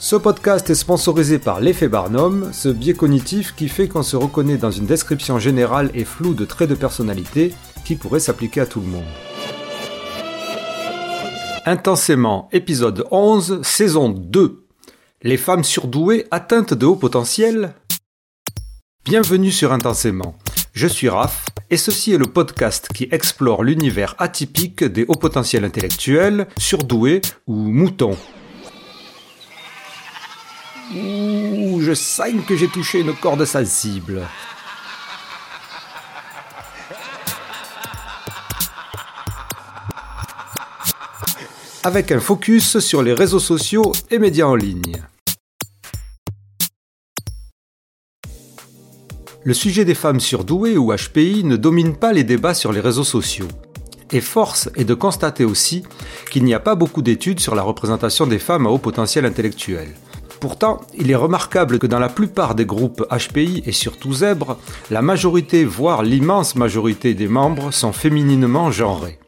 Ce podcast est sponsorisé par l'effet Barnum, ce biais cognitif qui fait qu'on se reconnaît dans une description générale et floue de traits de personnalité qui pourrait s'appliquer à tout le monde. Intensément, épisode 11, saison 2. Les femmes surdouées atteintes de haut potentiel Bienvenue sur Intensément. Je suis Raph et ceci est le podcast qui explore l'univers atypique des hauts potentiels intellectuels, surdoués ou moutons. Ouh, je sens que j'ai touché une corde sensible. Avec un focus sur les réseaux sociaux et médias en ligne. Le sujet des femmes surdouées ou HPI ne domine pas les débats sur les réseaux sociaux. Et force est de constater aussi qu'il n'y a pas beaucoup d'études sur la représentation des femmes à haut potentiel intellectuel. Pourtant, il est remarquable que dans la plupart des groupes HPI et surtout Zèbre, la majorité, voire l'immense majorité des membres sont fémininement genrés.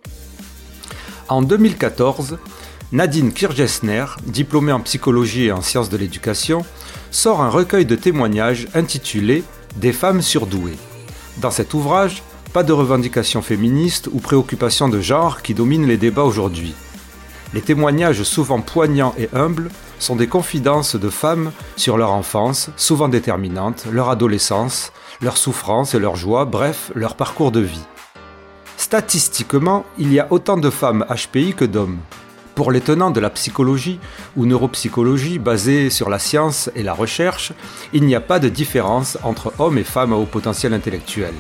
En 2014, Nadine Kirgesner, diplômée en psychologie et en sciences de l'éducation, sort un recueil de témoignages intitulé Des femmes surdouées. Dans cet ouvrage, pas de revendications féministes ou préoccupations de genre qui dominent les débats aujourd'hui. Les témoignages souvent poignants et humbles sont des confidences de femmes sur leur enfance, souvent déterminante, leur adolescence, leur souffrance et leur joie, bref, leur parcours de vie. Statistiquement, il y a autant de femmes HPI que d'hommes. Pour les tenants de la psychologie ou neuropsychologie basée sur la science et la recherche, il n'y a pas de différence entre hommes et femmes à haut potentiel intellectuel.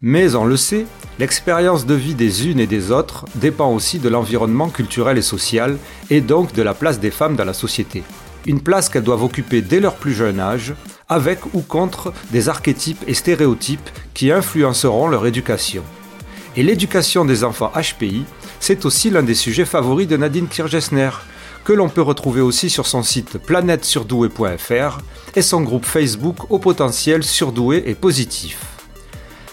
Mais on le sait, l'expérience de vie des unes et des autres dépend aussi de l'environnement culturel et social, et donc de la place des femmes dans la société. Une place qu'elles doivent occuper dès leur plus jeune âge, avec ou contre des archétypes et stéréotypes qui influenceront leur éducation. Et l'éducation des enfants HPI, c'est aussi l'un des sujets favoris de Nadine Kirgesner, que l'on peut retrouver aussi sur son site planètesurdoué.fr et son groupe Facebook au potentiel surdoué et positif.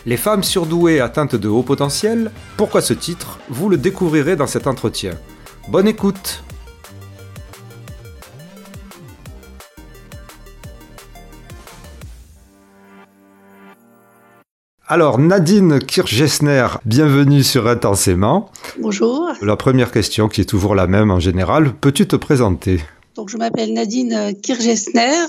Les femmes surdouées atteintes de haut potentiel, pourquoi ce titre Vous le découvrirez dans cet entretien. Bonne écoute Alors Nadine Kirchgesner, bienvenue sur Intensément. Bonjour. La première question qui est toujours la même en général, peux-tu te présenter? Donc, je m'appelle Nadine Kirgesner.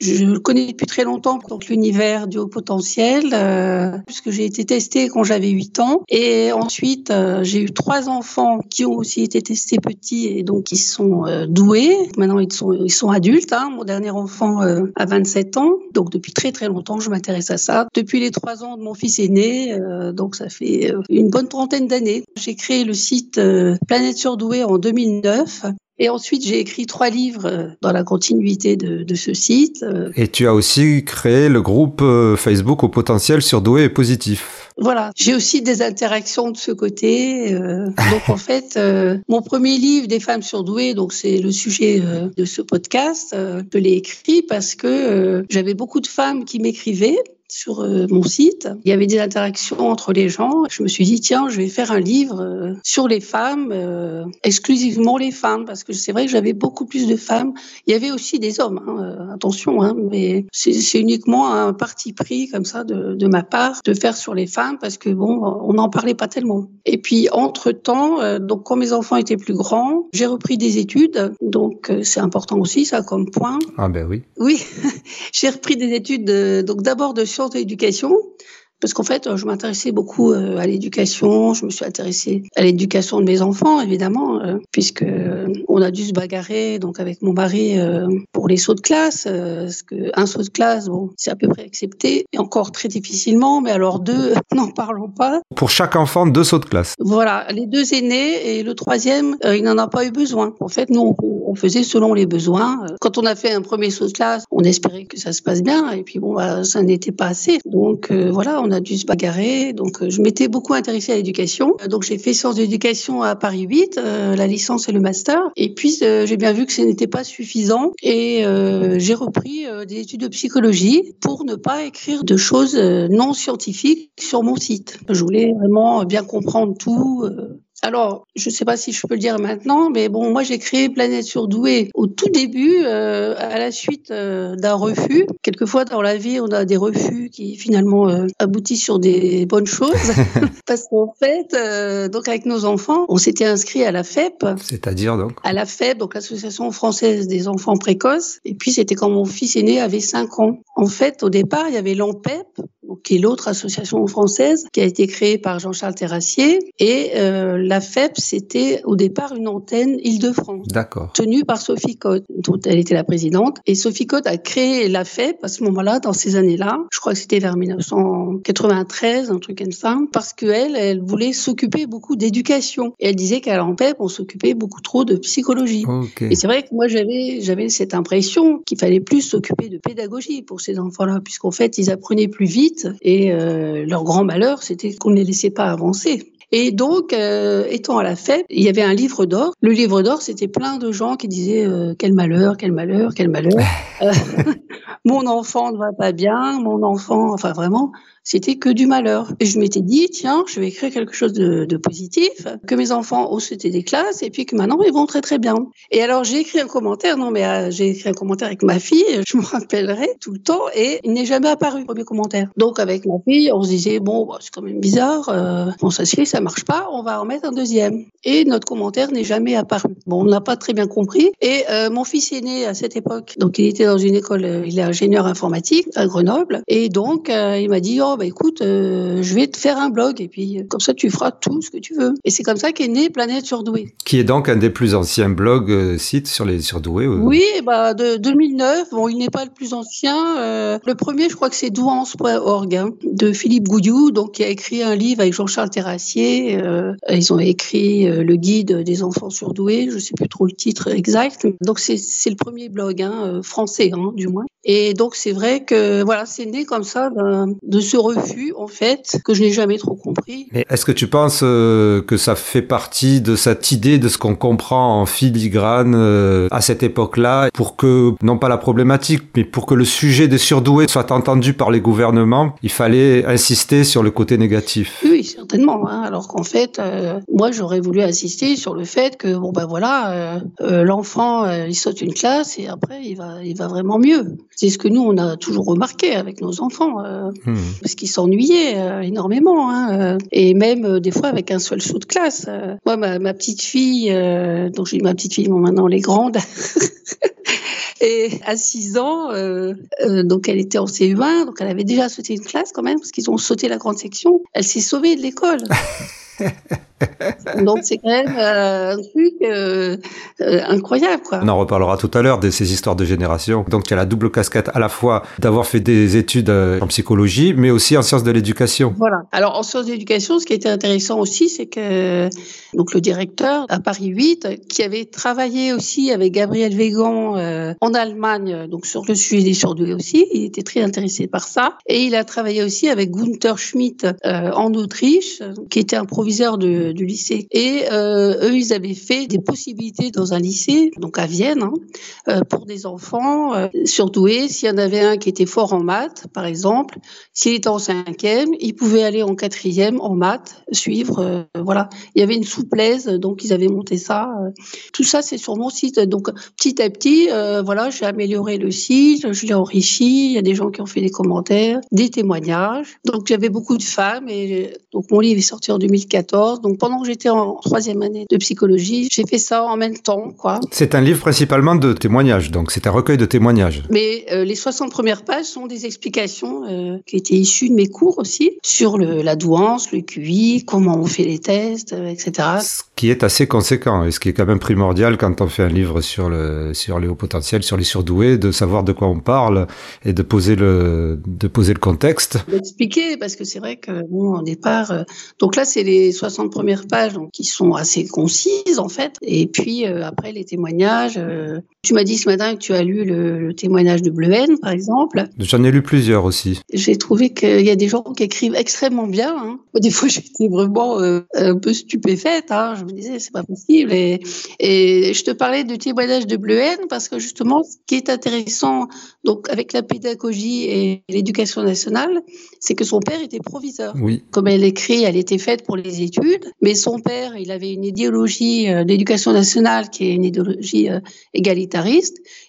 Je connais depuis très longtemps donc l'univers du haut potentiel, euh, puisque j'ai été testée quand j'avais 8 ans. Et ensuite, euh, j'ai eu trois enfants qui ont aussi été testés petits et donc ils sont euh, doués. Maintenant, ils sont, ils sont adultes. Hein. Mon dernier enfant euh, a 27 ans. Donc, depuis très très longtemps, je m'intéresse à ça. Depuis les trois ans de mon fils aîné, donc ça fait une bonne trentaine d'années. J'ai créé le site Planète Surdouée en 2009 et ensuite, j'ai écrit trois livres euh, dans la continuité de, de, ce site. Euh. Et tu as aussi créé le groupe euh, Facebook au potentiel surdoué et positif. Voilà, j'ai aussi des interactions de ce côté. donc en fait, mon premier livre des femmes surdouées, donc c'est le sujet de ce podcast. je l'ai écrit parce que j'avais beaucoup de femmes qui m'écrivaient sur euh, mon site. Il y avait des interactions entre les gens. Je me suis dit, tiens, je vais faire un livre euh, sur les femmes, euh, exclusivement les femmes, parce que c'est vrai que j'avais beaucoup plus de femmes. Il y avait aussi des hommes, hein, attention, hein, mais c'est uniquement un parti pris comme ça de, de, ma part de faire sur les femmes, parce que bon, on n'en parlait pas tellement. Et puis, entre-temps, donc quand mes enfants étaient plus grands, j'ai repris des études, donc c'est important aussi ça comme point. Ah ben oui. Oui, j'ai repris des études, donc d'abord de sciences d'éducation parce qu'en fait, je m'intéressais beaucoup euh, à l'éducation. Je me suis intéressée à l'éducation de mes enfants, évidemment, euh, puisque euh, on a dû se bagarrer donc avec mon mari pour les sauts de classe. parce que un saut de classe, bon, c'est à peu près accepté, et encore très difficilement. Mais alors deux, n'en parlons pas. Pour chaque enfant, deux sauts de classe. Voilà, les deux aînés et le troisième, il n'en a pas eu besoin. En fait, nous, on, faisait selon les besoins. Quand on a fait un premier saut de classe, on espérait que ça se passe bien, et puis bon, bah, ça n'était pas assez. Donc voilà, on a dû se bagarrer. Donc, euh, je m'étais beaucoup intéressée à l'éducation. Euh, donc, j'ai fait sciences d'éducation à Paris 8, euh, la licence et le master. Et puis, j'ai bien vu que ce n'était pas suffisant et j'ai repris des études de psychologie pour ne pas écrire de choses non scientifiques sur mon site. Je voulais vraiment bien comprendre tout Alors, je ne sais pas si je peux le dire maintenant, mais bon, moi j'ai créé Planète Surdouée au tout début, euh, à la suite euh, d'un refus. Quelquefois dans la vie, on a des refus qui finalement euh, aboutissent sur des bonnes choses. Parce qu'en fait, euh, donc avec nos enfants, on s'était inscrit à la FEP. C'est-à-dire donc À la FEP, donc l'Association française des enfants précoces. Et puis c'était quand mon fils aîné avait 5 ans. En fait, au départ, il y avait l'ANPEP, qui est l'autre association française, qui a été créée par Jean-Charles Terrassier. Et euh, la FEP, c'était au départ une antenne Île-de-France. D'accord. Tenue par Sophie Cotte, dont elle était la présidente. Et Sophie Cotte a créé la FEP à ce moment-là, dans ces années-là. Je crois que c'était vers 1993, un truc comme ça. Parce qu'elle, elle voulait s'occuper beaucoup d'éducation. Et elle disait qu'à l'ANPEP, on s'occupait beaucoup trop de psychologie. Ok. Et c'est vrai que moi, j'avais, j'avais cette impression qu'il fallait plus s'occuper de pédagogie pour ces enfants-là, puisqu'en fait, ils apprenaient plus vite et euh, leur grand malheur, c'était qu'on ne les laissait pas avancer. Et donc, euh, étant à la fête, il y avait un livre d'or. Le livre d'or, c'était plein de gens qui disaient euh, quel malheur, quel malheur, quel malheur. Mon enfant ne va pas bien, mon enfant, enfin vraiment, c'était que du malheur. Et je m'étais dit, tiens, je vais écrire quelque chose de, positif, que mes enfants ont sauté des classes et puis que maintenant ils vont très très bien. Et alors j'ai écrit un commentaire, non mais euh, j'ai écrit un commentaire avec ma fille, je me rappellerai tout le temps et il n'est jamais apparu le premier commentaire. Donc avec ma fille, on se disait bon, bah, c'est quand même bizarre, euh, on s'assied, ça marche pas, on va en mettre un deuxième. Et notre commentaire n'est jamais apparu. Bon, on n'a pas très bien compris. Et euh, mon fils est né à cette époque, donc il était dans une école, euh, il est ingénieur informatique à Grenoble, et donc il m'a dit oh bah écoute, euh, je vais te faire un blog et puis euh, comme ça tu feras tout ce que tu veux. Et c'est comme ça qu'est né Planète Surdouée. Qui est donc un des plus anciens blogs euh, sites sur les surdoués. euh. Oui, bah de 2009. Bon, il n'est pas le plus ancien. euh, le premier, je crois que c'est douance.org hein, de Philippe Goudiou, donc qui a écrit un livre avec Jean-Charles Terrassier. ils ont écrit le guide des enfants surdoués. Je sais plus trop le titre exact. Donc c'est le premier blog hein, français, hein, du moins. Et donc c'est vrai que voilà, c'est né comme ça d'un- de ce refus en fait que je n'ai jamais trop compris. Mais est-ce que tu penses euh, que ça fait partie de cette idée de ce qu'on comprend en filigrane euh, à cette époque-là pour que, non pas la problématique, mais pour que le sujet des surdoués soit entendu par les gouvernements, il fallait insister sur le côté négatif? Oui, certainement. hein. Alors qu'en fait, euh, moi, j'aurais voulu insister sur le fait que bon ben voilà, euh, euh, l'enfant, il saute une classe et après, il va, il va vraiment mieux. C'est ce que nous, on a toujours remarqué avec nos enfants, euh, Hmm. parce qu'ils s'ennuyaient euh, énormément, hein, euh, et même des fois avec un seul saut de classe. Moi, ma, ma petite fille, donc j'ai ma petite fille, bon maintenant elle est grande. Et à 6 ans, euh, euh, donc elle était en CE1, donc elle avait déjà sauté une classe quand même, parce qu'ils ont sauté la grande section. Elle s'est sauvée de l'école. donc c'est quand même euh, un truc euh, euh, incroyable, quoi. On en reparlera tout à l'heure de ces histoires de génération. Donc tu as la double casquette à la fois d'avoir fait des études en psychologie, mais aussi en sciences de l'éducation. Voilà. Alors en sciences d'éducation, ce qui était intéressant aussi, c'est que donc le directeur à Paris 8, qui avait travaillé aussi avec Gabriel Végan en Allemagne, donc sur le sujet des surdoués aussi, il était très intéressé par ça, et il a travaillé aussi avec Gunther Schmidt en Autriche, qui était un proviseur de, du lycée. Et euh, eux, ils avaient fait des possibilités dans un lycée, donc à Vienne, hein, euh, pour des enfants euh, surdoués. S'il y en avait un qui était fort en maths, par exemple, s'il était en cinquième, il pouvait aller en quatrième en maths, suivre. euh, voilà, il y avait une souplesse, donc ils avaient monté ça. Tout ça, c'est sur mon site. Donc petit à petit, voilà, j'ai amélioré le site, je l'ai enrichi. Il y a des gens qui ont fait des commentaires, des témoignages. Donc j'avais beaucoup de femmes et donc mon livre est sorti en 2014. Donc pendant que j'étais en troisième année de psychologie, j'ai fait ça en même temps, quoi. C'est un livre principalement de témoignages, donc c'est un recueil de témoignages. Mais euh, les 60 premières pages sont des explications euh, qui étaient issues de mes cours aussi sur le, la douance, le QI, comment on fait les tests, euh, etc. Ce qui est assez conséquent et ce qui est quand même primordial quand on fait un livre sur le sur les hauts potentiels, sur les surdoués, de savoir de quoi on parle et de poser le de poser le contexte. D'expliquer parce que c'est vrai que bon au départ, donc là c'est les 60 premières pages donc qui sont assez concises en fait. Et puis euh, après les témoignages. euh, tu m'as dit ce matin que tu as lu le, le témoignage de Bleuhen par exemple. J'en ai lu plusieurs aussi. J'ai trouvé qu'il y a des gens qui écrivent extrêmement bien. Hein. Des fois, j'étais vraiment euh, un peu stupéfaite. Hein. Je me disais, c'est pas possible. Et, et je te parlais du témoignage de Bleuhen parce que justement, ce qui est intéressant, donc avec la pédagogie et l'éducation nationale, c'est que son père était proviseur. Oui. Comme elle écrit, elle était faite pour les études, Mais son père, il avait une idéologie euh, d'éducation nationale qui est une idéologie euh,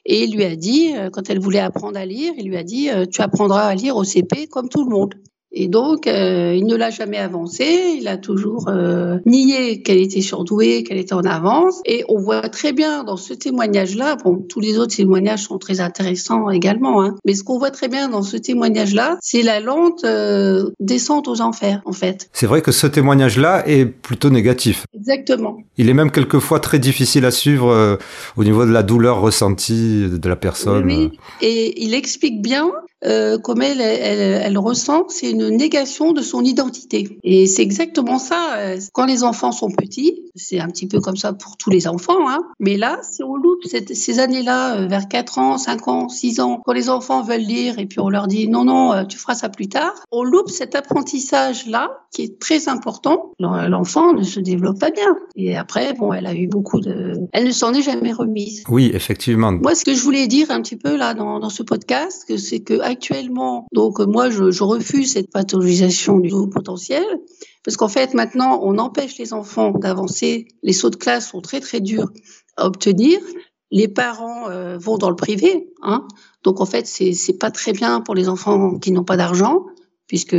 Et il lui a dit, euh, quand elle voulait apprendre à lire, il lui a dit, tu apprendras à lire au CP comme tout le monde. Et donc, euh, il ne l'a jamais avancé. Il a toujours euh, nié qu'elle était surdouée, qu'elle était en avance. Et on voit très bien dans ce témoignage-là, bon, tous les autres témoignages sont très intéressants également, hein, mais ce qu'on voit très bien dans ce témoignage-là, c'est la lente euh, descente aux enfers, en fait. C'est vrai que ce témoignage-là est plutôt négatif. Exactement. Il est même quelquefois très difficile à suivre au niveau de la douleur ressentie de la personne. Oui, et il explique bien euh, comme elle, elle, elle ressent, c'est une négation de son identité. Et c'est exactement ça. Euh, quand les enfants sont petits, c'est un petit peu comme ça pour tous les enfants, hein. mais là, si on loupe cette, ces années-là, euh, vers 4 ans, 5 ans, 6 ans, quand les enfants veulent lire et puis on leur dit non, non, tu feras ça plus tard, on loupe cet apprentissage-là qui est très important. L'enfant ne se développe pas bien. Et après, bon, elle a eu beaucoup de... Elle ne s'en est jamais remise. Oui, effectivement. Moi, ce que je voulais dire un petit peu là dans, dans ce podcast, c'est que actuellement, donc moi, je, refuse cette pathologisation du potentiel. Parce qu'en fait, maintenant, on empêche les enfants d'avancer. Les sauts de classe sont très, très durs à obtenir. Les parents euh, vont dans le privé. Hein. Donc, en fait, c'est pas très bien pour les enfants qui n'ont pas d'argent, puisque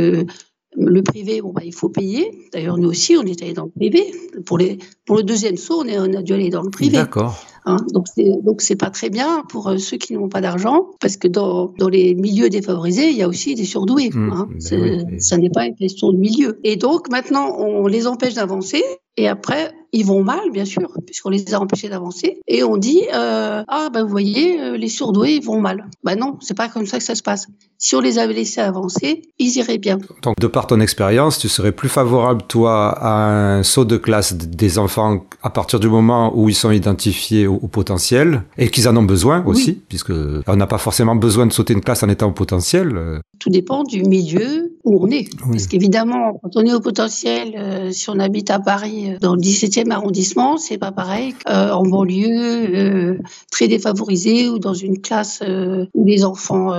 le privé, bon, bah, il faut payer. D'ailleurs, nous aussi, on est allé dans le privé. Pour, les, pour le deuxième saut, on, est, on a dû aller dans le privé. D'accord. Hein, donc c'est donc c'est pas très bien pour euh, ceux qui n'ont pas d'argent parce que dans dans les milieux défavorisés il y a aussi des surdoués. Mmh, hein, ben Ça n'est pas une question de milieu. Et donc maintenant on les empêche d'avancer et après ils vont mal, bien sûr, puisqu'on les a empêchés d'avancer. Et on dit euh, ah ben vous voyez, euh, les surdoués ils vont mal. Ben non, c'est pas comme ça que ça se passe. Si on les avait laissés avancer, ils iraient bien. Donc de par ton expérience, tu serais plus favorable toi à un saut de classe des enfants à partir du moment où ils sont identifiés au, potentiel et qu'ils en ont besoin aussi, puisque on n'a pas forcément besoin de sauter une classe en étant au potentiel. Tout dépend du milieu où on est. Parce qu'évidemment, quand on est au potentiel, euh, si on habite à Paris, euh, dans le 17e arrondissement, c'est pas pareil qu'en euh, banlieue très défavorisée ou dans une classe où les enfants,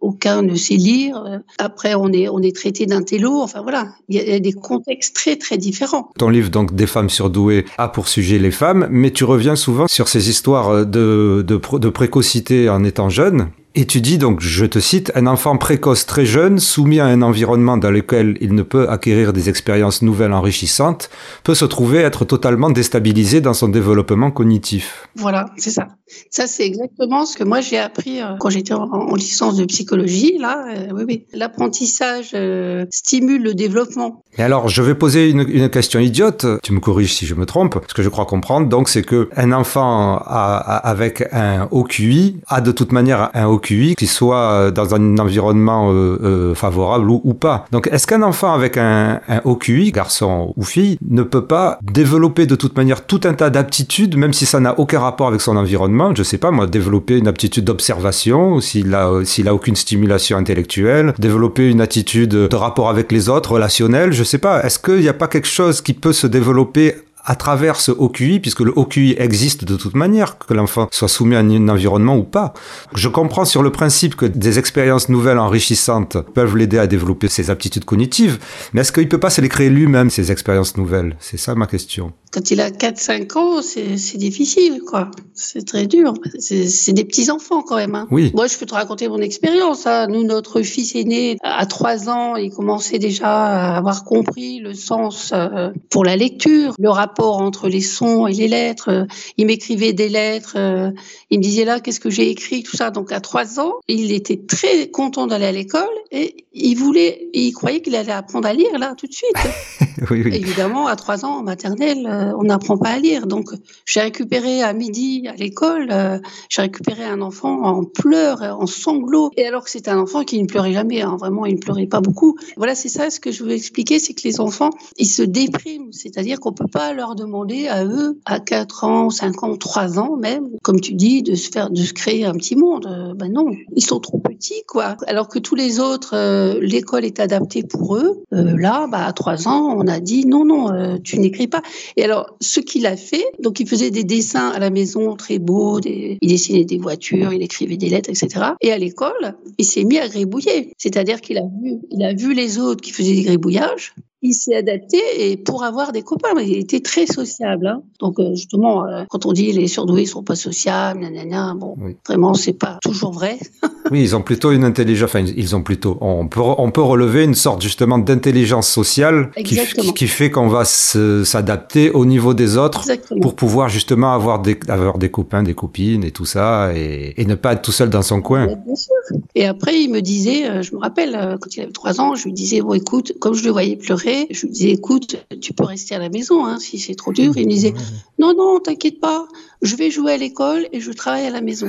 aucun ne sait lire. Après, on est, on est traité. Enfin voilà, il y a des contextes très très différents. Ton livre, donc, Des femmes surdouées, a pour sujet les femmes, mais tu reviens souvent sur ces histoires de, de précocité en étant jeune. Et tu dis donc, je te cite, un enfant précoce très jeune, soumis à un environnement dans lequel il ne peut acquérir des expériences nouvelles enrichissantes, peut se trouver être totalement déstabilisé dans son développement cognitif. Voilà, c'est ça. Ça, c'est exactement ce que moi j'ai appris euh, quand j'étais en, licence de psychologie. Là, euh, oui, oui. L'apprentissage euh, stimule le développement. Et alors, je vais poser une, une, question idiote. Tu me corriges si je me trompe. Ce que je crois comprendre, donc, c'est que un enfant a, avec un haut QI a de toute manière un haut QI, soit dans un environnement euh, euh, favorable ou, ou, pas. Donc, est-ce qu'un enfant avec un, un haut QI, garçon ou fille, ne peut pas développer de toute manière tout un tas d'aptitudes, même si ça n'a aucun rapport avec son environnement? Je sais pas, moi, développer une aptitude d'observation, s'il a, s'il a aucune stimulation intellectuelle, développer une attitude de rapport avec les autres, relationnelle, je sais pas. Est-ce qu'il n'y a pas quelque chose qui peut se développer à travers ce OQI, puisque le OQI existe de toute manière, que l'enfant soit soumis à un environnement ou pas. Je comprends sur le principe que des expériences nouvelles enrichissantes peuvent l'aider à développer ses aptitudes cognitives, mais est-ce qu'il peut pas se les créer lui-même, ces expériences nouvelles? C'est ça ma question. Quand il a 4-5 ans, c'est difficile, quoi. C'est très dur. C'est des petits-enfants quand même. Hein. Oui. Moi, je peux te raconter mon expérience. Hein. Nous, notre fils aîné, à 3 ans, il commençait déjà à avoir compris le sens euh, pour la lecture, le rapport entre les sons et les lettres. Il m'écrivait des lettres. Euh, il me disait là, qu'est-ce que j'ai écrit, tout ça. Donc à trois ans, il était très content d'aller à l'école et il voulait, il croyait qu'il allait apprendre à lire là tout de suite. oui, oui. Évidemment, à trois ans en maternelle, euh, on n'apprend pas à lire. Donc j'ai récupéré à midi à l'école, euh, j'ai récupéré un enfant en pleurs, en sanglots. Et alors que c'est un enfant qui ne pleurait jamais, hein. vraiment, il ne pleurait pas beaucoup. Voilà, c'est ça ce que je veux expliquer, c'est que les enfants, ils se dépriment, c'est-à-dire qu'on peut pas leur demander à eux, à 4 ans, 5 ans, 3 ans même, comme tu dis, de se faire, de se créer un petit monde. Euh, ben non, ils sont trop petits, quoi. Alors que tous les autres, euh, l'école est adaptée pour eux. Euh, là, bah, à 3 ans, on a dit non, non, tu n'écris pas. Et alors, ce qu'il a fait, donc il faisait des dessins à la maison très beaux, il dessinait des voitures, il écrivait des lettres, etc. Et à l'école, il s'est mis à gribouiller. C'est-à-dire qu'il a vu, il a vu les autres qui faisaient des gribouillages il s'est adapté et pour avoir des copains. Il était très sociable. Hein. Donc euh, justement, euh, quand on dit les surdoués sont pas sociables, nanana, bon, vraiment c'est pas toujours vrai. oui, ils ont plutôt une intelligence. Enfin, ils ont plutôt. On peut on peut relever une sorte justement d'intelligence sociale qui, qui, fait qu'on va s'adapter au niveau des autres pour pouvoir justement avoir des avoir des copains, des copines et tout ça et, et ne pas être tout seul dans son coin. Bien sûr. Et après, il me disait, euh, je me rappelle quand il avait trois ans, je lui disais bon écoute, comme je le voyais pleurer je lui disais, écoute, tu peux rester à la maison hein, si c'est trop dur. Il me disait, non, non, t'inquiète pas, je vais jouer à l'école et je travaille à la maison.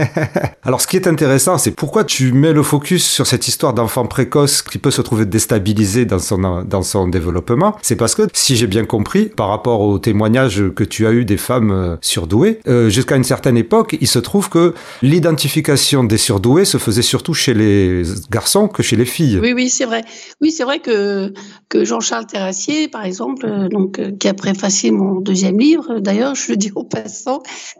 Alors, ce qui est intéressant, c'est pourquoi tu mets le focus sur cette histoire d'enfant précoce qui peut se trouver déstabilisé dans son, dans son développement. C'est parce que, si j'ai bien compris, par rapport aux témoignages que tu as eu des femmes euh, surdouées, euh, jusqu'à une certaine époque, il se trouve que l'identification des surdoués se faisait surtout chez les garçons que chez les filles. Oui, oui, c'est vrai. Oui, c'est vrai que, que Jean-Charles Terrassier, par exemple, euh, donc, qui a préfacé mon deuxième livre, d'ailleurs, je le dis au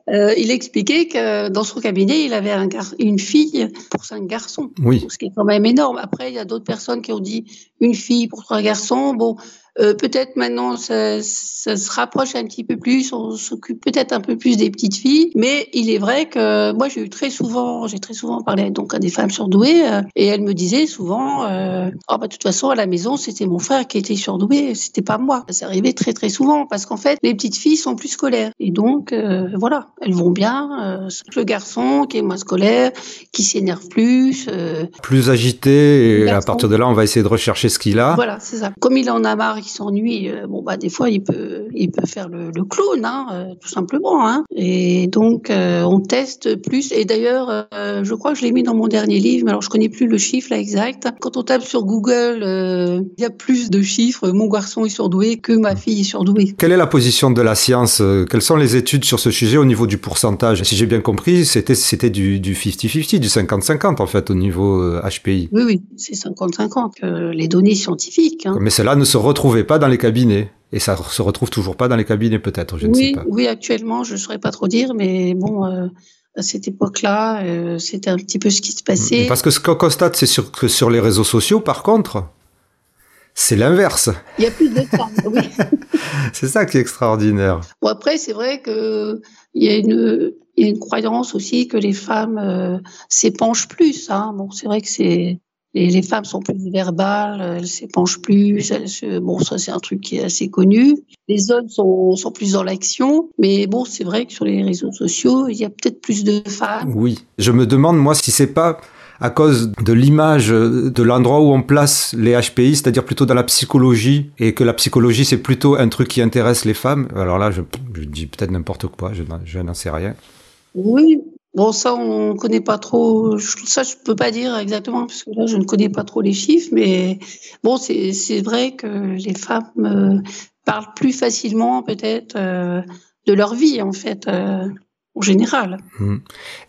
euh, il expliquait que dans son cabinet, il avait un une fille pour cinq garçons. Oui. Ce qui est quand même énorme. Après, il y a d'autres personnes qui ont dit une fille pour trois garçons. Bon, euh, peut-être maintenant ça, ça, se rapproche un petit peu plus, on s'occupe peut-être un peu plus des petites filles, mais il est vrai que moi j'ai eu très souvent, j'ai très souvent parlé donc à des femmes surdouées euh, et elles me disaient souvent, euh, oh bah de toute façon à la maison c'était mon frère qui était surdoué, c'était pas moi. Ça arrivait très très souvent parce qu'en fait les petites filles sont plus scolaires et donc euh, voilà elles vont bien. le garçon qui est moins scolaire, qui s'énerve plus, plus agité et à partir de là on va essayer de rechercher ce qu'il a. Voilà c'est ça. Comme il en a marre qui s'ennuie, euh, bon bah des fois il peut il peut faire le, le clown, hein, euh, tout simplement. Hein. Et donc euh, on teste plus. Et d'ailleurs, je crois que je l'ai mis dans mon dernier livre, mais alors je connais plus le chiffre là exact. Quand on tape sur Google, il y a plus de chiffres. Mon garçon est surdoué que ma fille est surdouée. Quelle est la position de la science Quelles sont les études sur ce sujet au niveau du pourcentage? Si j'ai bien compris, c'était c'était du 50-50, du 50-50 en fait au niveau HPI. Oui oui, c'est 50-50 les données scientifiques. Hein. Mais cela ne se retrouve pas dans les cabinets. Et ça se retrouve toujours pas dans les cabinets, peut-être, je ne sais pas. Oui, actuellement, je ne saurais pas trop dire, mais bon, euh, à cette époque-là, euh, c'était un petit peu ce qui se passait. Parce que ce qu'on constate, c'est sur, que sur les réseaux sociaux, par contre, c'est l'inverse. Il y a plus de temps, oui. c'est ça qui est extraordinaire. Bon, après, c'est vrai qu'il y a une, y a une croyance aussi que les femmes euh, s'épanchent plus. Hein. Bon, c'est vrai que c'est les, femmes sont plus verbales, elles s'épanchent plus. bon, ça c'est un truc qui est assez connu. Les hommes sont, sont plus dans l'action, mais bon, c'est vrai que sur les réseaux sociaux, il y a peut-être plus de femmes. Oui, je me demande moi si c'est pas à cause de l'image de l'endroit où on place les HPI, c'est-à-dire plutôt dans la psychologie, et que la psychologie c'est plutôt un truc qui intéresse les femmes. Alors là, je, je dis peut-être n'importe quoi, je, je n'en sais rien. Oui, Bon, ça, on connaît pas trop. Ça, je peux pas dire exactement parce que là, je ne connais pas trop les chiffres. Mais bon, c'est vrai que les femmes euh, parlent plus facilement, peut-être, euh, de leur vie, en fait. Euh, en général. Mmh.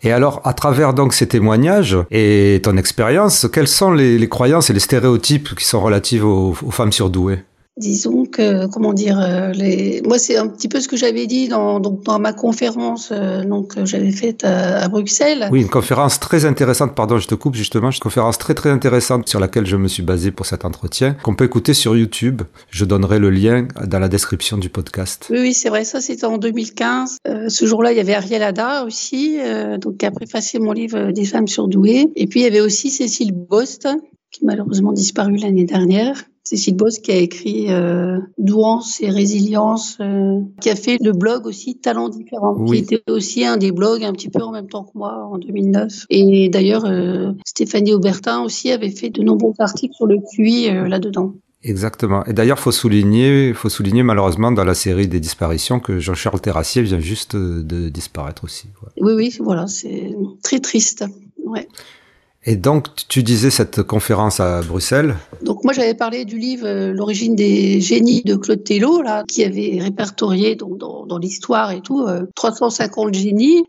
Et alors, à travers donc ces témoignages et ton expérience, quelles sont les, croyances et les stéréotypes qui sont relatifs aux, aux femmes surdouées? Disons que comment dire euh, les moi c'est un petit peu ce que j'avais dit dans donc dans ma conférence euh, donc que j'avais faite à, Bruxelles. Oui, une conférence très intéressante, pardon, je te coupe justement, une conférence très très intéressante sur laquelle je me suis basé pour cet entretien qu'on peut écouter sur YouTube. Je donnerai le lien dans la description du podcast. Oui, oui, c'est vrai, ça c'était en 2015. Euh, ce jour-là, il y avait Ariel Ada aussi donc qui a préfacé mon livre des femmes surdouées et puis il y avait aussi Cécile Bost qui malheureusement disparu l'année dernière Cécile Boss qui a écrit euh, Douance et résilience, euh, qui a fait le blog aussi Talents différents, qui était aussi un des blogs un petit peu en même temps que moi en 2009. Et d'ailleurs, euh, Stéphanie Aubertin aussi avait fait de nombreux articles sur le QI là-dedans. Exactement. Et d'ailleurs, faut souligner, faut souligner malheureusement dans la série des disparitions que Jean-Charles Terrassier vient juste de disparaître aussi. Oui, oui, voilà, c'est très triste. Ouais. Et donc, tu disais cette conférence à Bruxelles Donc, moi, j'avais parlé du livre euh, L'origine des génies de Claude Tello, qui avait répertorié dans, l'histoire et tout 350 euh, génies.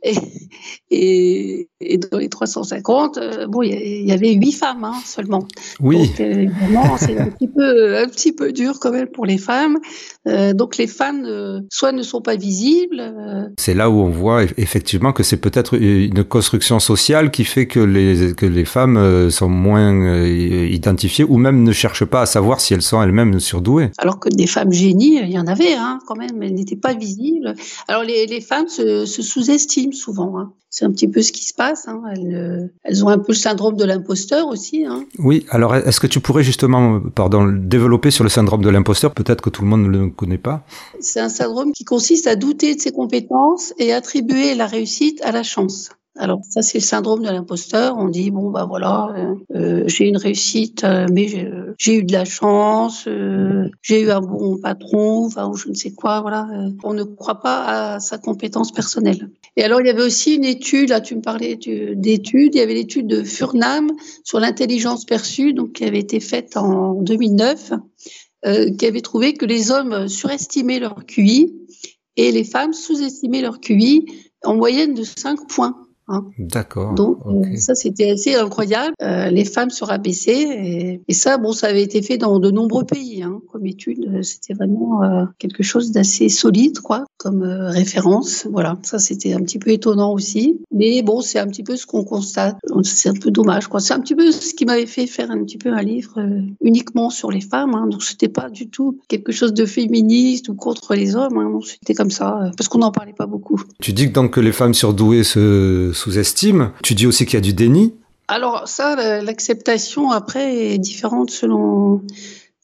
Et, et, dans les 350, euh, bon, il y, avait huit femmes hein, seulement. Oui. Donc, euh, évidemment, c'est un petit peu, un petit peu dur quand même pour les femmes. Euh, donc, les femmes, soit ne sont pas visibles. C'est là où on voit effectivement que c'est peut-être une construction sociale qui fait que les que les femmes sont moins identifiées ou même ne cherchent pas à savoir si elles sont elles-mêmes surdouées. Alors que des femmes génies, il y en avait hein, quand même, elles n'étaient pas visibles. Alors les, les femmes se, se sous-estiment souvent. Hein. C'est un petit peu ce qui se passe. Hein. Elles, euh, elles, ont un peu le syndrome de l'imposteur aussi. Hein. Oui, alors est-ce que tu pourrais justement pardon, développer sur le syndrome de l'imposteur? Peut-être que tout le monde ne le connaît pas. C'est un syndrome qui consiste à douter de ses compétences et attribuer la réussite à la chance. Alors ça c'est le syndrome de l'imposteur. On dit bon bah voilà, euh, euh j'ai une réussite, mais j'ai eu de la chance, euh, j'ai eu un bon patron, enfin ou je ne sais quoi. Voilà, on ne croit pas à sa compétence personnelle. Et alors il y avait aussi une étude. Là tu me parlais d'études. Il y avait l'étude de Furnham sur l'intelligence perçue, donc qui avait été faite en 2009, qui avait trouvé que les hommes surestimaient leur QI et les femmes sous-estimaient leur QI en moyenne de 5 points. Hein. D'accord. Donc euh, ça c'était assez incroyable. Euh, les femmes se rabaissaient et, et, ça bon ça avait été fait dans de nombreux pays hein, comme étude. Euh, c'était vraiment euh, quelque chose d'assez solide quoi comme euh, référence. Voilà ça c'était un petit peu étonnant aussi. Mais bon c'est un petit peu ce qu'on constate. C'est un peu dommage quoi. C'est un petit peu ce qui m'avait fait faire un petit peu un livre uniquement sur les femmes. Hein. Donc c'était pas du tout quelque chose de féministe ou contre les hommes. Hein. C'était comme ça parce qu'on n'en parlait pas beaucoup. Tu dis que donc que les femmes surdouées se sous-estime. Tu dis aussi qu'il y a du déni. Alors ça, l'acceptation après est différente selon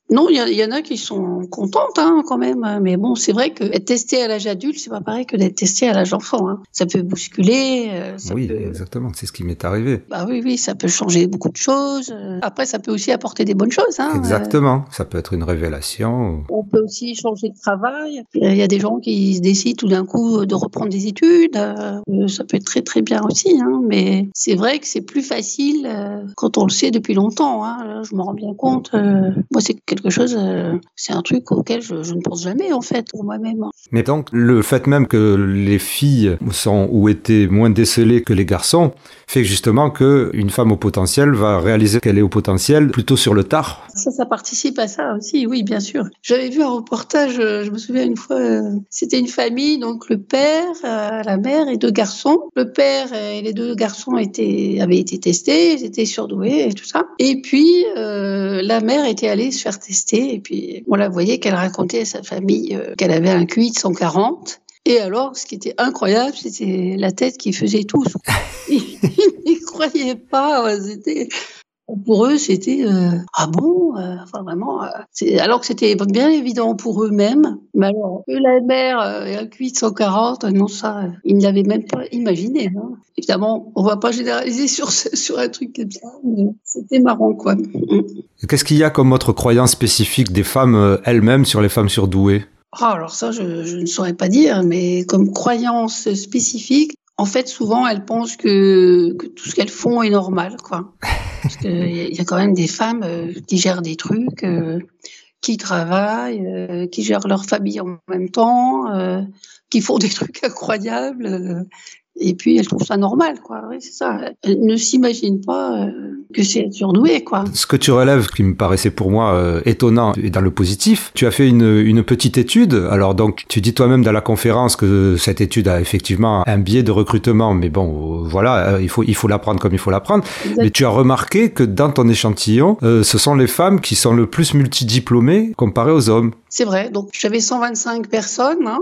non, il y, en a qui sont contentes hein, quand même, mais bon, c'est vrai que être testé à l'âge adulte, c'est pas pareil que d'être testé à l'âge enfant. Hein. Ça peut bousculer. Euh, ça oui, peut... exactement, c'est ce qui m'est arrivé. Bah oui, oui, ça peut changer beaucoup de choses. Après, ça peut aussi apporter des bonnes choses. Hein. Exactement, ça peut être une révélation. On peut aussi changer de travail. Il y a des gens qui décident tout d'un coup de reprendre des études. Euh, ça peut être très très bien aussi, hein. mais c'est vrai que c'est plus facile euh, quand on le sait depuis longtemps. Hein. Je me rends bien compte. Moi, c'est quelque chose, euh, c'est un truc auquel je, ne pense jamais en fait pour moi-même. Mais donc le fait même que les filles sont ou étaient moins décelées que les garçons fait justement que une femme au potentiel va réaliser qu'elle est au potentiel plutôt sur le tard. Ça, ça participe à ça aussi, oui, bien sûr. J'avais vu un reportage, euh, je me souviens une fois, euh, c'était une famille, donc le père, la mère et deux garçons. Le père et les deux garçons étaient, avaient été testés, ils étaient surdoués et tout ça. Et puis la mère était allée se faire et puis on la voyait qu'elle racontait à sa famille euh, qu'elle avait un QI de 140. Et alors, ce qui était incroyable, c'était la tête qui faisait tout. Ils n'y croyaient pas. C'était pour eux, c'était euh, ah bon, euh, enfin vraiment. alors que c'était bien évident pour eux-mêmes. Mais alors, eux, la mère et un de 140, non ça, ils ne l'avaient même pas imaginé. Hein. Évidemment, on va pas généraliser sur sur un truc comme ça. C'était marrant, quoi. Qu'est-ce qu'il y a comme autre croyance spécifique des femmes euh, elles-mêmes sur les femmes surdouées? Ah, alors ça, je, je, ne saurais pas dire, mais comme croyance spécifique, en fait, souvent, elles pensent que, que tout ce qu'elles font est normal, quoi. Parce qu'il y, a quand même des femmes euh, qui gèrent des trucs, euh, qui travaillent, euh, qui gèrent leur famille en même temps, qui font des trucs incroyables. Et puis elle trouve ça normal, quoi. Oui, c'est ça. Elle ne s'imagine pas euh, que c'est surdoué, quoi. Ce que tu relèves, qui me paraissait pour moi euh, étonnant et dans le positif, tu as fait une, une petite étude. Alors donc, tu dis toi-même dans la conférence que cette étude a effectivement un biais de recrutement, mais bon, voilà, euh, il faut il faut l'apprendre comme il faut l'apprendre. Mais tu as remarqué que dans ton échantillon, ce sont les femmes qui sont le plus multidiplômées comparées aux hommes. C'est vrai. Donc j'avais 125 personnes, hein.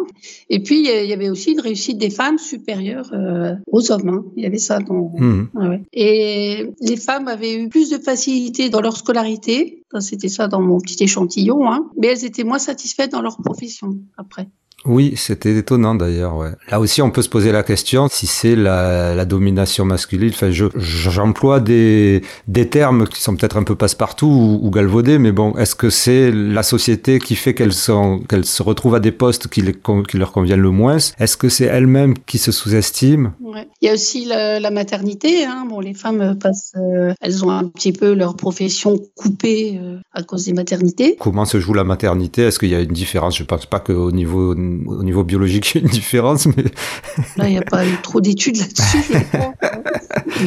et puis il y avait aussi une réussite des femmes supérieure euh, aux hommes. Hein. Il y avait ça dans. Mmh. Ah ouais. Et les femmes avaient eu plus de facilité dans leur scolarité. C'était ça dans mon petit échantillon, hein. mais elles étaient moins satisfaites dans leur profession après. Oui, c'était étonnant d'ailleurs. Ouais. Là aussi, on peut se poser la question si c'est la, la, domination masculine. Enfin, je, j'emploie des, des termes qui sont peut-être un peu passe-partout ou, ou, galvaudés, mais bon, est-ce que c'est la société qui fait qu'elles sont, qu'elles se retrouvent à des postes qui, les, qui leur conviennent le moins? Est-ce que c'est elles-mêmes qui se sous-estiment Il y a aussi la, maternité. Hein. Bon, les femmes passent, euh, elles ont un petit peu leur profession coupée euh, à cause des maternités. Comment se joue la maternité? Est-ce qu'il y a une différence? Je pense pas qu'au niveau, au niveau biologique, il y ait une différence, mais là, il n'y a pas eu trop d'études là-dessus.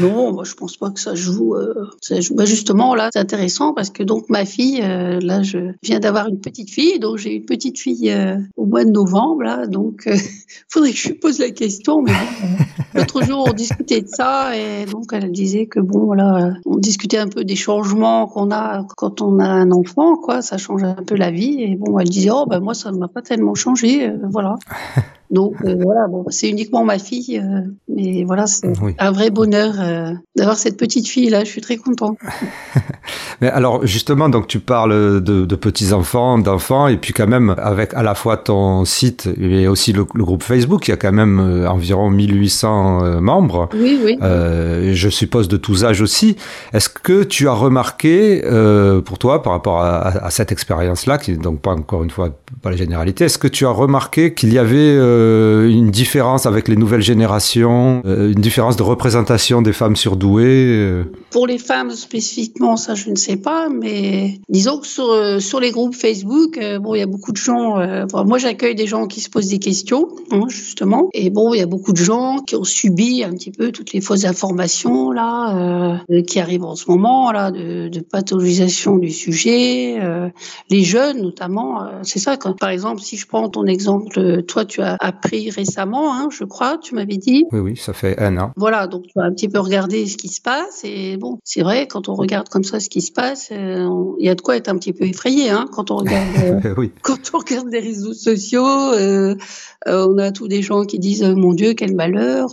non, moi, je pense pas que ça joue. Euh. Bah, justement, là, c'est intéressant parce que donc ma fille, là, je viens d'avoir une petite fille, donc j'ai une petite fille au mois de novembre, là, donc faudrait que je lui pose la question, L'autre jour, on discutait de ça et donc elle disait que bon, voilà, on discutait un peu des changements qu'on a quand on a un enfant, quoi. Ça change un peu la vie et bon, elle disait oh ben moi ça ne m'a pas tellement changé, euh, voilà. Donc euh, voilà, bon, c'est uniquement ma fille, euh, mais voilà, c'est un vrai bonheur d'avoir cette petite fille là. Je suis très content. mais alors justement, donc tu parles de, de petits enfants, d'enfants, et puis quand même avec à la fois ton site et aussi le, le groupe Facebook, il y a quand même environ 1800 euh, membres. Oui, oui. Euh, je suppose de tous âges aussi. Est-ce que tu as remarqué, euh, pour toi, par rapport à, cette expérience-là, qui n'est donc pas encore une fois pas la généralité, est-ce que tu as remarqué qu'il y avait une différence avec les nouvelles générations, une différence de représentation des femmes surdouées Pour les femmes spécifiquement, ça je ne sais pas, mais disons que sur, les groupes Facebook, bon, il y a beaucoup de gens. moi, j'accueille des gens qui se posent des questions, hein, justement, et bon, il y a beaucoup de gens qui ont subi un petit peu toutes les fausses informations là euh, qui arrivent en ce moment là de, pathologisation du sujet. Euh, les jeunes notamment, euh, c'est ça. Par exemple, si je prends ton exemple, toi tu as appris récemment, hein, je crois, tu m'avais dit. Oui, oui, ça fait un an. Voilà, donc tu as un petit peu regardé ce qui se passe et bon, c'est vrai quand on regarde comme ça ce qui se passe, il y a de quoi être un petit peu effrayé hein, quand on regarde. oui. Quand on regarde les réseaux sociaux, on a tous des gens qui disent mon Dieu quel malheur.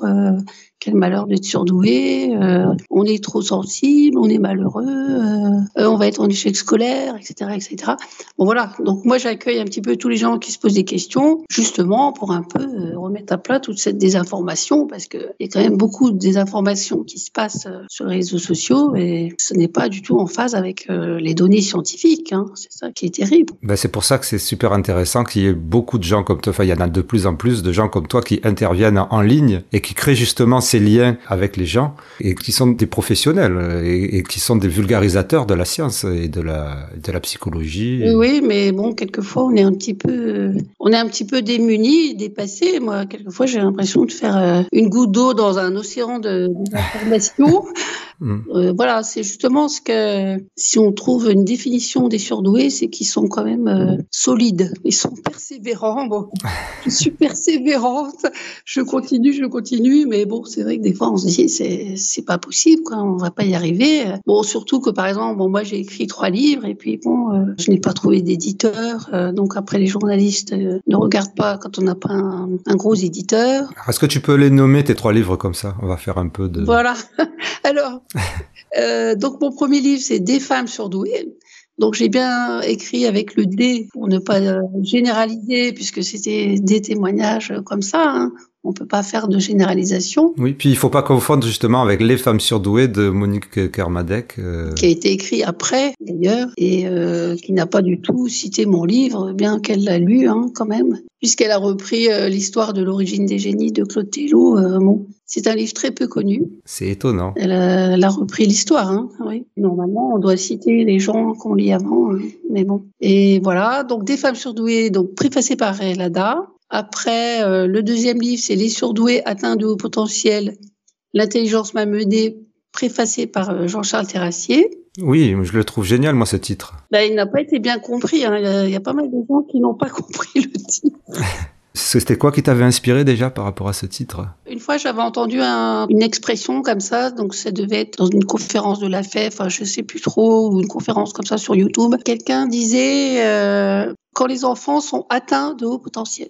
Euh, quel malheur d'être surdoué, euh, on est trop sensible, on est malheureux, euh, on va être en échec scolaire, etc., etc. Bon voilà, donc moi j'accueille un petit peu tous les gens qui se posent des questions, justement pour un peu remettre à plat toute cette désinformation, parce qu'il y a quand même beaucoup de désinformations qui se passent sur les réseaux sociaux et ce n'est pas du tout en phase avec les données scientifiques. Hein. C'est ça qui est terrible. Ben c'est pour ça que c'est super intéressant qu'il y ait beaucoup de gens comme toi, enfin il y en a de plus en plus de gens comme toi qui interviennent en ligne et qui créent justement ces liens avec les gens et qui sont des professionnels et, qui sont des vulgarisateurs de la science et de la, de la psychologie. Oui, mais bon, quelquefois on est un petit peu, on est un petit peu démunis, dépassés. Moi, quelquefois j'ai l'impression de faire euh, une goutte d'eau dans un océan d'informations. Mm. Euh, voilà, c'est justement ce que si on trouve une définition des surdoués, c'est qu'ils sont quand même euh, solides, ils sont persévérants. Bon, je suis persévérante, je continue, je continue, mais bon, c'est vrai que des fois on se dit c'est c'est pas possible, quoi, on va pas y arriver. Bon, surtout que par exemple, bon, moi j'ai écrit trois livres et puis bon, euh, je n'ai pas trouvé d'éditeur, donc après les journalistes ne regardent pas quand on n'a pas un, un, gros éditeur. Est-ce que tu peux les nommer tes trois livres comme ça? On va faire un peu de. Voilà. Alors, euh, donc mon premier livre, c'est Des femmes surdouées. Donc j'ai bien écrit avec le D pour ne pas généraliser, puisque c'était des témoignages comme ça. Hein. On peut pas faire de généralisation. Oui, puis il faut pas confondre justement avec Les femmes surdouées de Monique Kermadec. Euh. Qui a été écrit après, d'ailleurs, et euh, qui n'a pas du tout cité mon livre, bien qu'elle l'a lu hein, quand même, puisqu'elle a repris euh, l'histoire de l'origine des génies de Claude Tellot. bon, c'est un livre très peu connu. C'est étonnant. Elle a, repris l'histoire, hein, oui. Normalement, on doit citer les gens qu'on lit avant, hein, mais bon. Et voilà, donc Des femmes surdouées, donc préfacé par Lada, après, euh, le deuxième livre, c'est Les surdoués atteints de haut potentiel, l'intelligence m'a mené, préfacé par euh, Jean-Charles Terrassier. Oui, je le trouve génial, moi, ce titre. Ben, il n'a pas été bien compris. Hein. Il, y a, pas mal de gens qui n'ont pas compris le titre. C'était quoi qui t'avait inspiré déjà par rapport à ce titre? Une fois, j'avais entendu une expression comme ça, donc ça devait être dans une conférence de la FEF, enfin, je sais plus trop, ou une conférence comme ça sur YouTube. Quelqu'un disait euh, quand les enfants sont atteints de haut potentiel.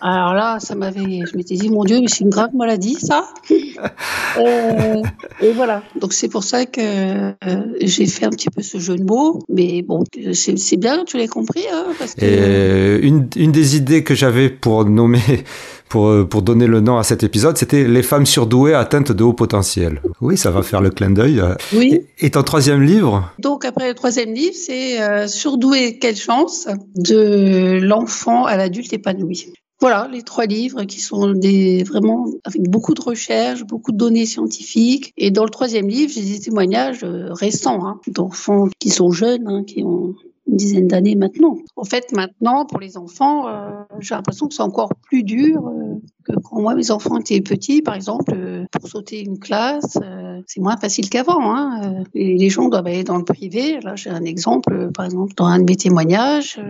Alors là, ça m'avait, je m'étais dit, mon Dieu, mais c'est une grave maladie, ça. Euh, et voilà. Donc c'est pour ça que euh, j'ai fait un petit peu ce jeu de mots. Mais bon, c'est bien, tu l'as compris. Hein, parce que... et une, une des idées que j'avais pour nommer pour, euh, pour donner le nom à cet épisode, c'était Les femmes surdouées atteintes de haut potentiel. Oui, ça va faire le clin d'œil. Oui. Et, ton troisième livre? Donc après le troisième livre, c'est euh, Surdoué, quelle chance de l'enfant à l'adulte épanoui. Voilà, les trois livres qui sont des vraiment avec beaucoup de recherches, beaucoup de données scientifiques. Et dans le troisième livre, j'ai des témoignages euh, récents hein, d'enfants qui sont jeunes, hein, qui ont une dizaine d'années maintenant. En fait, maintenant, pour les enfants, euh, j'ai l'impression que c'est encore plus dur euh, que quand moi, mes enfants étaient petits, par exemple, pour sauter une classe, c'est moins facile qu'avant. Hein. Les, les, gens doivent aller dans le privé. Là, j'ai un exemple, par exemple, dans un de mes témoignages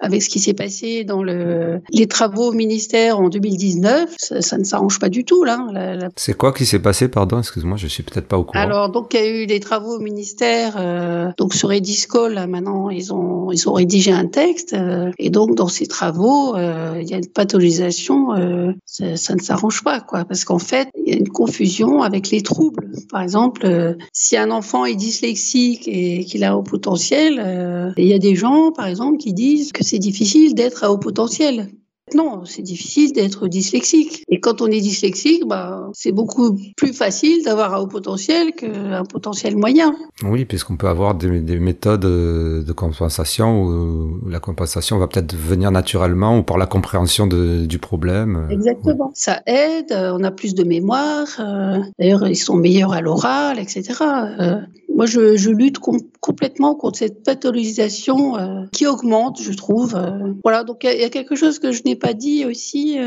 avec ce qui s'est passé dans le, les travaux au ministère en 2019, ça, ça ne s'arrange pas du tout là. La, la... C'est quoi qui s'est passé, pardon, excuse-moi, je suis peut-être pas au courant. Alors donc il y a eu des travaux au ministère, euh, donc sur Ediscol, là maintenant ils ont ils ont rédigé un texte euh, et donc dans ces travaux euh, il y a une pathologisation, euh, ça, ça, ne s'arrange pas quoi, parce qu'en fait il y a une confusion avec les troubles. Par exemple, euh, si un enfant est dyslexique et qu'il a haut potentiel, il y a des gens par exemple qui disent que c'est difficile d'être à haut potentiel. Non, c'est difficile d'être dyslexique. Et quand on est dyslexique, bah, c'est beaucoup plus facile d'avoir un haut potentiel qu'un potentiel moyen. Oui, puisqu'on peut avoir des, des, méthodes de compensation où la compensation va peut-être venir naturellement ou par la compréhension de, du problème. Exactement. Oui. Ça aide, on a plus de mémoire. Euh, D'ailleurs, ils sont meilleurs à l'oral, etc. Euh, moi, je, je lutte com complètement contre cette pathologisation euh, qui augmente, je trouve. Euh. Voilà, donc il y, y, a quelque chose que je n'ai pas dit aussi.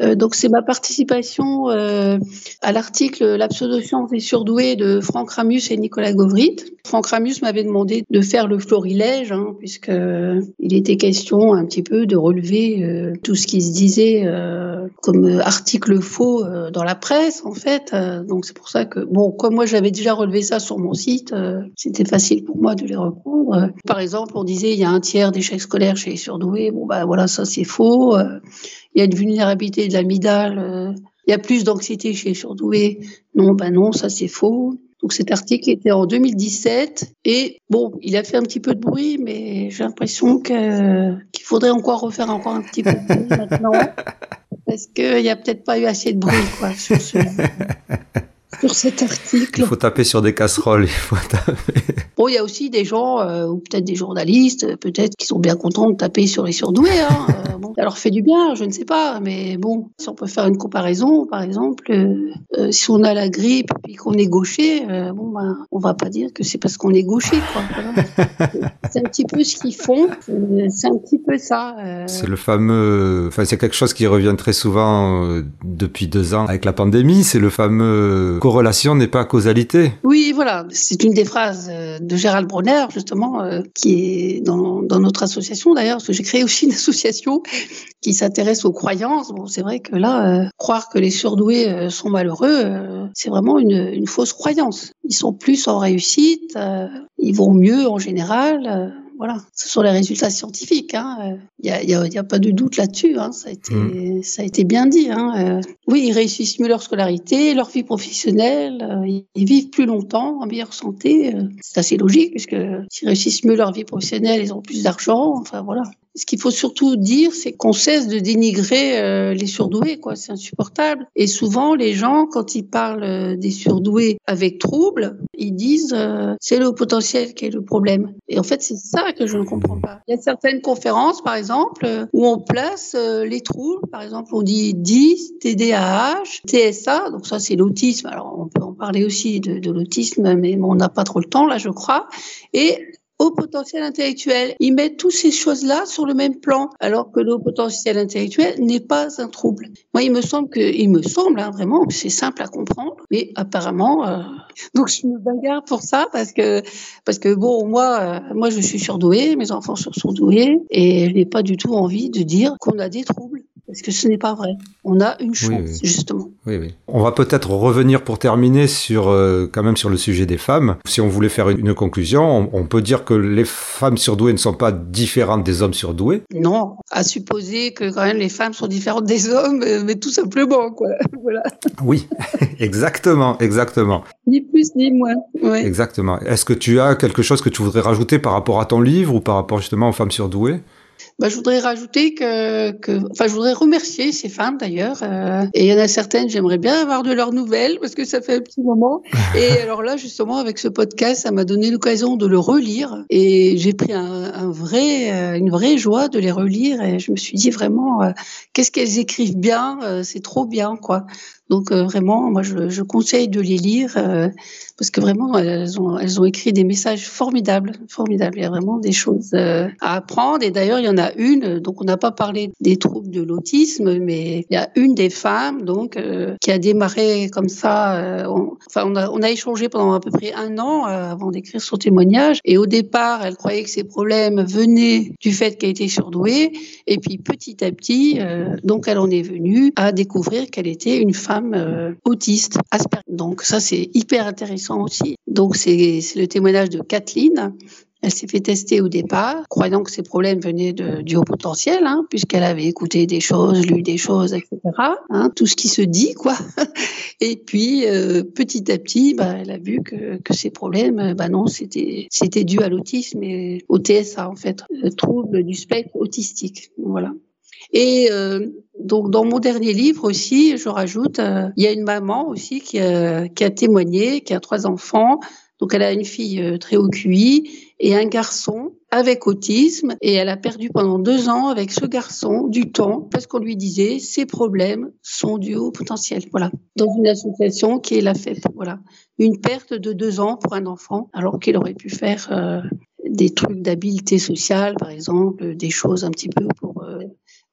Euh, euh, donc c'est ma participation euh, à l'article La pseudoscience des surdoués de Franck Ramus et Nicolas Govrit. Franck Ramus m'avait demandé de faire le florilège, hein, puisque il était question un petit peu de relever euh, tout ce qui se disait euh, comme article faux euh, dans la presse, en fait. donc c'est pour ça que, bon, comme moi j'avais déjà relevé ça sur mon site, c'était facile pour moi de les reprendre. Par exemple, on disait il y a un tiers d'échecs scolaires chez les surdoués. Bon, bah voilà, ça c'est faux il y a une vulnérabilité de l'amygdale, euh, il y a plus d'anxiété chez les surdoués. Non, ben non, ça c'est faux. Donc cet article était en 2017 et bon, il a fait un petit peu de bruit, mais j'ai l'impression que qu'il faudrait encore refaire encore un petit peu de bruit maintenant parce qu'il n'y a peut-être pas eu assez de bruit quoi sur ce sur cet article. Il faut taper sur des casseroles. Il faut taper. Bon, il y a aussi des gens, euh, ou peut-être des journalistes, peut-être qui sont bien contents de taper sur les surdoués. Hein. Euh, bon, ça leur fait du bien, je ne sais pas. Mais bon, si on peut faire une comparaison, par exemple, euh, si on a la grippe et qu'on est gaucher, bon, ben, on va pas dire que c'est parce qu'on est gaucher. c'est un petit peu ce qu'ils font. C'est un petit peu ça. C'est le fameux. Enfin, c'est quelque chose qui revient très souvent depuis deux ans avec la pandémie. C'est le fameux corrélation n'est pas causalité. Oui, voilà. C'est une des phrases de Gérald Bronner, justement, euh, qui est dans, notre association d'ailleurs, parce que j'ai créé aussi une association qui s'intéresse aux croyances. Bon, c'est vrai que là, euh, croire que les surdoués euh, sont malheureux, euh, c'est vraiment une, une, fausse croyance. Ils sont plus en réussite, euh, ils vont mieux en général voilà, ce sont les résultats scientifiques. Il hein. n'y a, y a, y a, pas de doute là-dessus. Hein. Ça, a été, mmh. ça a été bien dit. Hein. Oui, ils réussissent mieux leur scolarité, leur vie professionnelle. Ils vivent plus longtemps, en meilleure santé. C'est assez logique puisque s'ils réussissent mieux leur vie professionnelle, ils ont plus d'argent. Enfin voilà. Ce qu'il faut surtout dire, c'est qu'on cesse de dénigrer euh, les surdoués, quoi. C'est insupportable. Et souvent, les gens, quand ils parlent euh, des surdoués avec trouble, ils disent euh, c'est le potentiel qui est le problème. Et en fait, c'est ça que je ne comprends pas. Il y a certaines conférences, par exemple, où on place euh, les troubles. Par exemple, on dit 10, TDAH, TSA. Donc ça, c'est l'autisme. Alors, on peut en parler aussi de, de l'autisme, mais on n'a pas trop le temps là, je crois. Et au potentiel intellectuel. Ils mettent toutes ces choses-là sur le même plan, alors que le potentiel intellectuel n'est pas un trouble. Moi, il me semble que, il me semble hein, vraiment c'est simple à comprendre, mais apparemment, euh... donc je me bagarre pour ça parce que parce que bon, moi, euh, moi, je suis surdouée, mes enfants sont surdoués, et je n'ai pas du tout envie de dire qu'on a des troubles parce que ce n'est pas vrai. On a une chance, oui, oui. justement. Oui, oui. On va peut-être revenir pour terminer sur, euh, quand même sur le sujet des femmes. Si on voulait faire une, conclusion, on, on, peut dire que les femmes surdouées ne sont pas différentes des hommes surdoués. Non, à supposer que quand même les femmes sont différentes des hommes, euh, mais tout simplement, quoi. voilà. Oui, exactement, exactement. Ni plus ni moins. Ouais. Exactement. Est-ce que tu as quelque chose que tu voudrais rajouter par rapport à ton livre ou par rapport justement aux femmes surdouées? Bah, je voudrais rajouter que, que, enfin, je voudrais remercier ces femmes d'ailleurs. Euh, et il y en a certaines, j'aimerais bien avoir de leurs nouvelles parce que ça fait un petit moment. et alors là, justement, avec ce podcast, ça m'a donné l'occasion de le relire et j'ai pris un, un, vrai, euh, une vraie joie de les relire. Et je me suis dit vraiment, euh, qu'est-ce qu'elles écrivent bien, euh, c'est trop bien, quoi. Donc euh, vraiment, moi je, conseille de les lire euh, parce que vraiment elles ont, elles ont écrit des messages formidables, formidables. Il y a vraiment des choses euh, à apprendre. Et d'ailleurs, il y en a une. Donc on n'a pas parlé des troubles de l'autisme, mais il y a une des femmes donc qui a démarré comme ça. On, enfin, a, on a échangé pendant à peu près un an avant d'écrire son témoignage. Et au départ, elle croyait que ses problèmes venaient du fait qu'elle était surdouée. Et puis petit à petit, donc elle en est venue à découvrir qu'elle était une femme euh, autiste, Asperger. Donc ça, c'est hyper intéressant aussi. Donc c'est le témoignage de Kathleen. Elle s'est fait tester au départ, croyant que ses problèmes venaient du haut potentiel, hein, puisqu'elle avait écouté des choses, lu des choses, etc. Hein, tout ce qui se dit, quoi. Et puis, euh, petit à petit, bah, elle a vu que, que ses problèmes, bah non, c'était c'était dû à l'autisme et au TSA, en fait, le trouble du spectre autistique. Voilà. Et euh, donc dans mon dernier livre aussi, je rajoute, euh, il y a une maman aussi qui a, qui a témoigné, qui a trois enfants. Donc elle a une fille euh, très haut QI et un garçon avec autisme et elle a perdu pendant deux ans avec ce garçon du temps parce qu'on lui disait ses problèmes sont dus au potentiel. Voilà. Dans une association qui est la FEP. Voilà. Une perte de deux ans pour un enfant alors qu'il aurait pu faire euh, des trucs d'habileté sociale, par exemple, des choses un petit peu euh,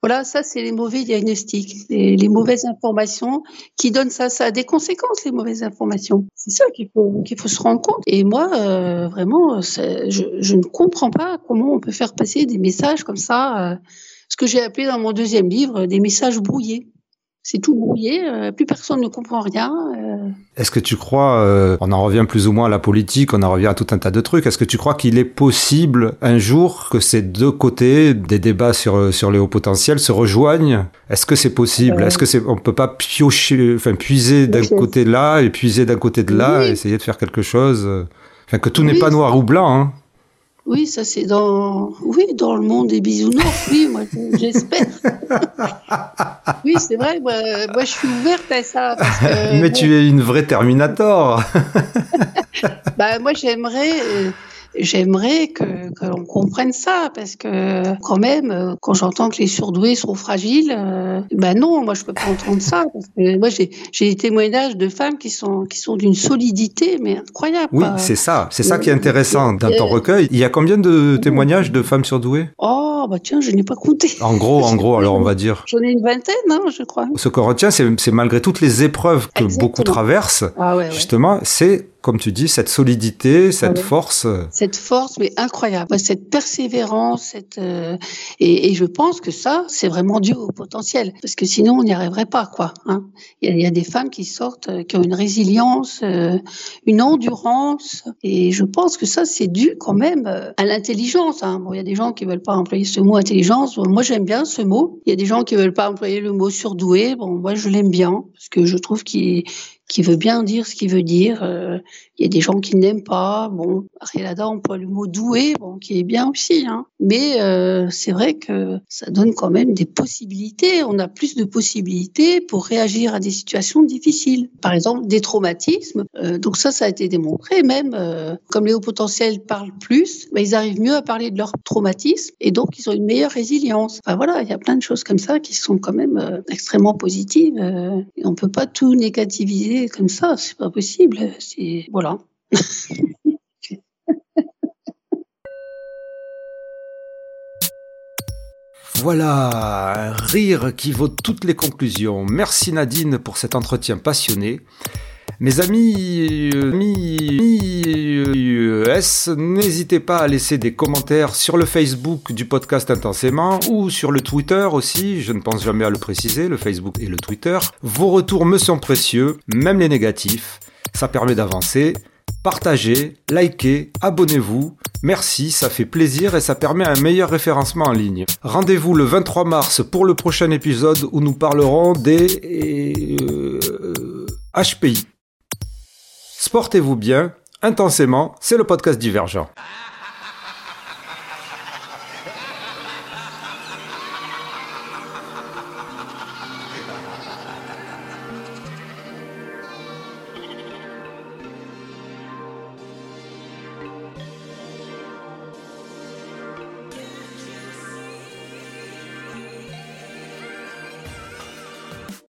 voilà, ça, c'est les mauvais diagnostics, les, les, mauvaises informations qui donnent ça. Ça a des conséquences, les mauvaises informations. C'est ça qu'il faut, qu'il faut se rendre compte. Et moi, euh, vraiment, je, je, ne comprends pas comment on peut faire passer des messages comme ça, euh, ce que j'ai appelé dans mon deuxième livre des messages brouillés c'est tout brouillé, euh, plus personne ne comprend rien. Euh. Est-ce que tu crois, euh, on en revient plus ou moins à la politique, on en revient à tout un tas de trucs, est-ce que tu crois qu'il est possible un jour que ces deux côtés des débats sur, sur les hauts potentiels se rejoignent? Est-ce que c'est possible? Est-ce que c'est, on peut pas piocher, enfin puiser d'un côté là et puiser d'un côté de là, essayer de faire quelque chose? Enfin, que tout n'est pas noir ou blanc, hein oui, ça c'est dans oui dans le monde des bisounours. Oui, moi j'espère. oui, c'est vrai. Moi, moi, je suis ouverte à ça. Parce que, Mais tu es une vraie Terminator. bah moi j'aimerais. Euh, j'aimerais que l'on comprenne ça parce que quand même quand j'entends que les surdoués sont fragiles euh, ben non moi je peux pas entendre ça parce que moi j'ai des témoignages de femmes qui sont qui sont d'une solidité mais incroyable oui c'est ça c'est ça qui est intéressant dans ton recueil. Il y a combien de témoignages de femmes surdouées? Oh bah tiens je n'ai pas compté. En gros en gros alors on va dire. J'en ai une vingtaine hein, je crois. Ce qu'on retient c'est malgré toutes les épreuves que Exactement. beaucoup traversent ah ouais, justement c'est comme tu dis, cette solidité, cette ouais. force. Cette force, mais incroyable. Cette persévérance, cette euh, et, et, je pense que ça, c'est vraiment dû au potentiel, parce que sinon on n'y arriverait pas, quoi. Hein. Il, y y a, des femmes qui sortent, euh, qui ont une résilience, euh, une endurance, et je pense que ça, c'est dû quand même à l'intelligence. Hein. Bon, il y a des gens qui veulent pas employer ce mot intelligence. Bon, moi, j'aime bien ce mot. Il y a des gens qui veulent pas employer le mot surdoué. Bon, moi, je l'aime bien parce que je trouve qu'il qui veut bien dire ce qu'il veut dire. Euh, il y a des gens qui n'aiment pas. Bon, Arielada emploie le mot doué, bon, qui est bien aussi. Hein. Mais euh, c'est vrai que ça donne quand même des possibilités. On a plus de possibilités pour réagir à des situations difficiles. Par exemple, des traumatismes. Euh, donc ça, ça a été démontré. Même comme les hauts potentiels parlent plus, bah, ils arrivent mieux à parler de leur traumatisme et donc ils ont une meilleure résilience. Enfin voilà, il y a plein de choses comme ça qui sont quand même extrêmement positives. Et on peut pas tout négativiser comme ça, c'est pas possible. C'est voilà. Voilà, un rire qui vaut toutes les conclusions. Merci Nadine pour cet entretien passionné. Mes amis, euh, amis euh, n'hésitez pas à laisser des commentaires sur le Facebook du podcast Intensément ou sur le Twitter aussi, je ne pense jamais à le préciser, le Facebook et le Twitter. Vos retours me sont précieux, même les négatifs. Ça permet d'avancer. Partagez, likez, abonnez-vous. Merci, ça fait plaisir et ça permet un meilleur référencement en ligne. Rendez-vous le 23 mars pour le prochain épisode où nous parlerons des euh, HPI. Sportez-vous bien, intensément, c'est le podcast divergent.